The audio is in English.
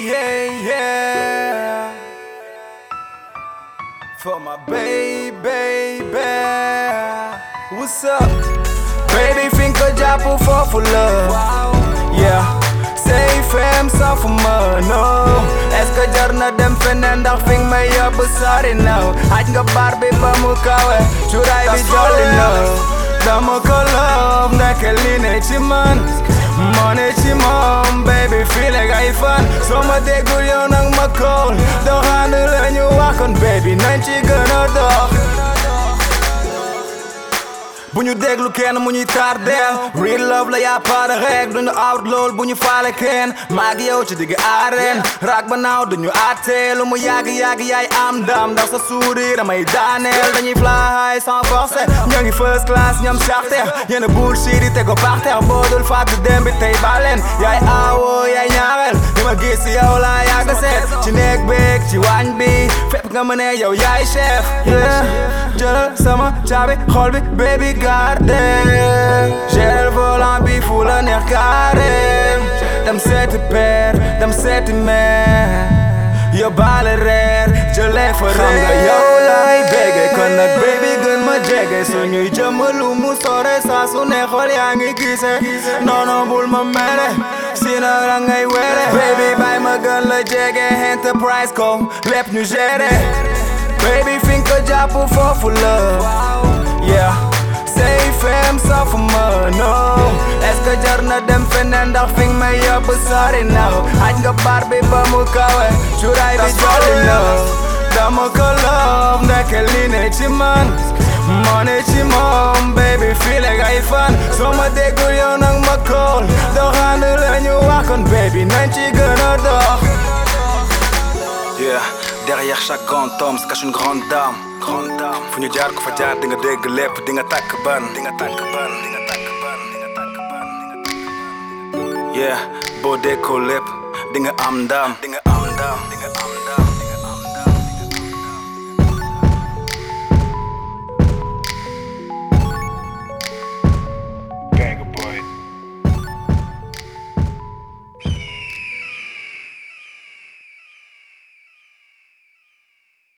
yeah, yeah. For my baby, baby. What's up? Baby, think a job will for love. Yeah. Say fam só fumar, no Es ka jarna dem fenen dag fing me up sorry now Haj nga barbe ba mu kawe Churai bi jolly now. Damo ko love na keline chiman ne ci moom baby fii like ay fan soo ma déggul yow nag ma call. Doxaanu la ñu waxoon baby nañ ci gën bu ñu déglu kenn mu ñuy tardeel real love la yaa pare rek duñu out lool bu ñu faale kenn. Maag yow ci digg arène. Raak ba naaw duñu lu mu yàgg yàgg yaay am ndam. Ndax sa sourire damay daaneel. Dañuy fly high sans forcer. Ñoo ngi first class ñoom charter yéen a bullshit yi te ko par terre. Boo dul fàtte dem bi tey baleen yaay aawoo yaay ñaareel li ma gis yow laa yàgg seet ci néeg beeg ci waañ bi fépp nga mëne yow yaay chef. Yeah. Jëlal sama caabi xol bi baby garde. Gel volant bi fu la neex carré. Dem seeti père dem seeti mère yóbbaale reer jëlee fa xam nga yow laay bége kon nag baby gën ma jege. Suñuy jëmalu mu sore saa su ne xol yaa ngi gise. Noono bul ma mere sina la ngay were baby bay ma gën la jege enterprise ko lépp ñu géré baby fi nga ko jàpp foofu la yeah. Say fam safu ma no. Est-ce que jar na dem feneen ndax fi nga may yóbbu sori now aj nga bar bi ba mu kawe cuuraay bi jolli now dama ko love ndeke li ne ci man moo ne ci moom baby fii like ay fan soo ma déggul yow nag ma call doxaanu la ñu waxoon baby nañ ci gën a dox Yeah, derrière chaque grand homme se cache une grande dame. Grande dame. Fu ñu jaar ko fa jaar di nga dégg lépp di nga tàkk ban. di nga tàkk ban di nga tàkk ban di nga tàkk ban di nga tàkk ban. Yeah, boo déggoo lépp di nga am ndam. di nga am ndam.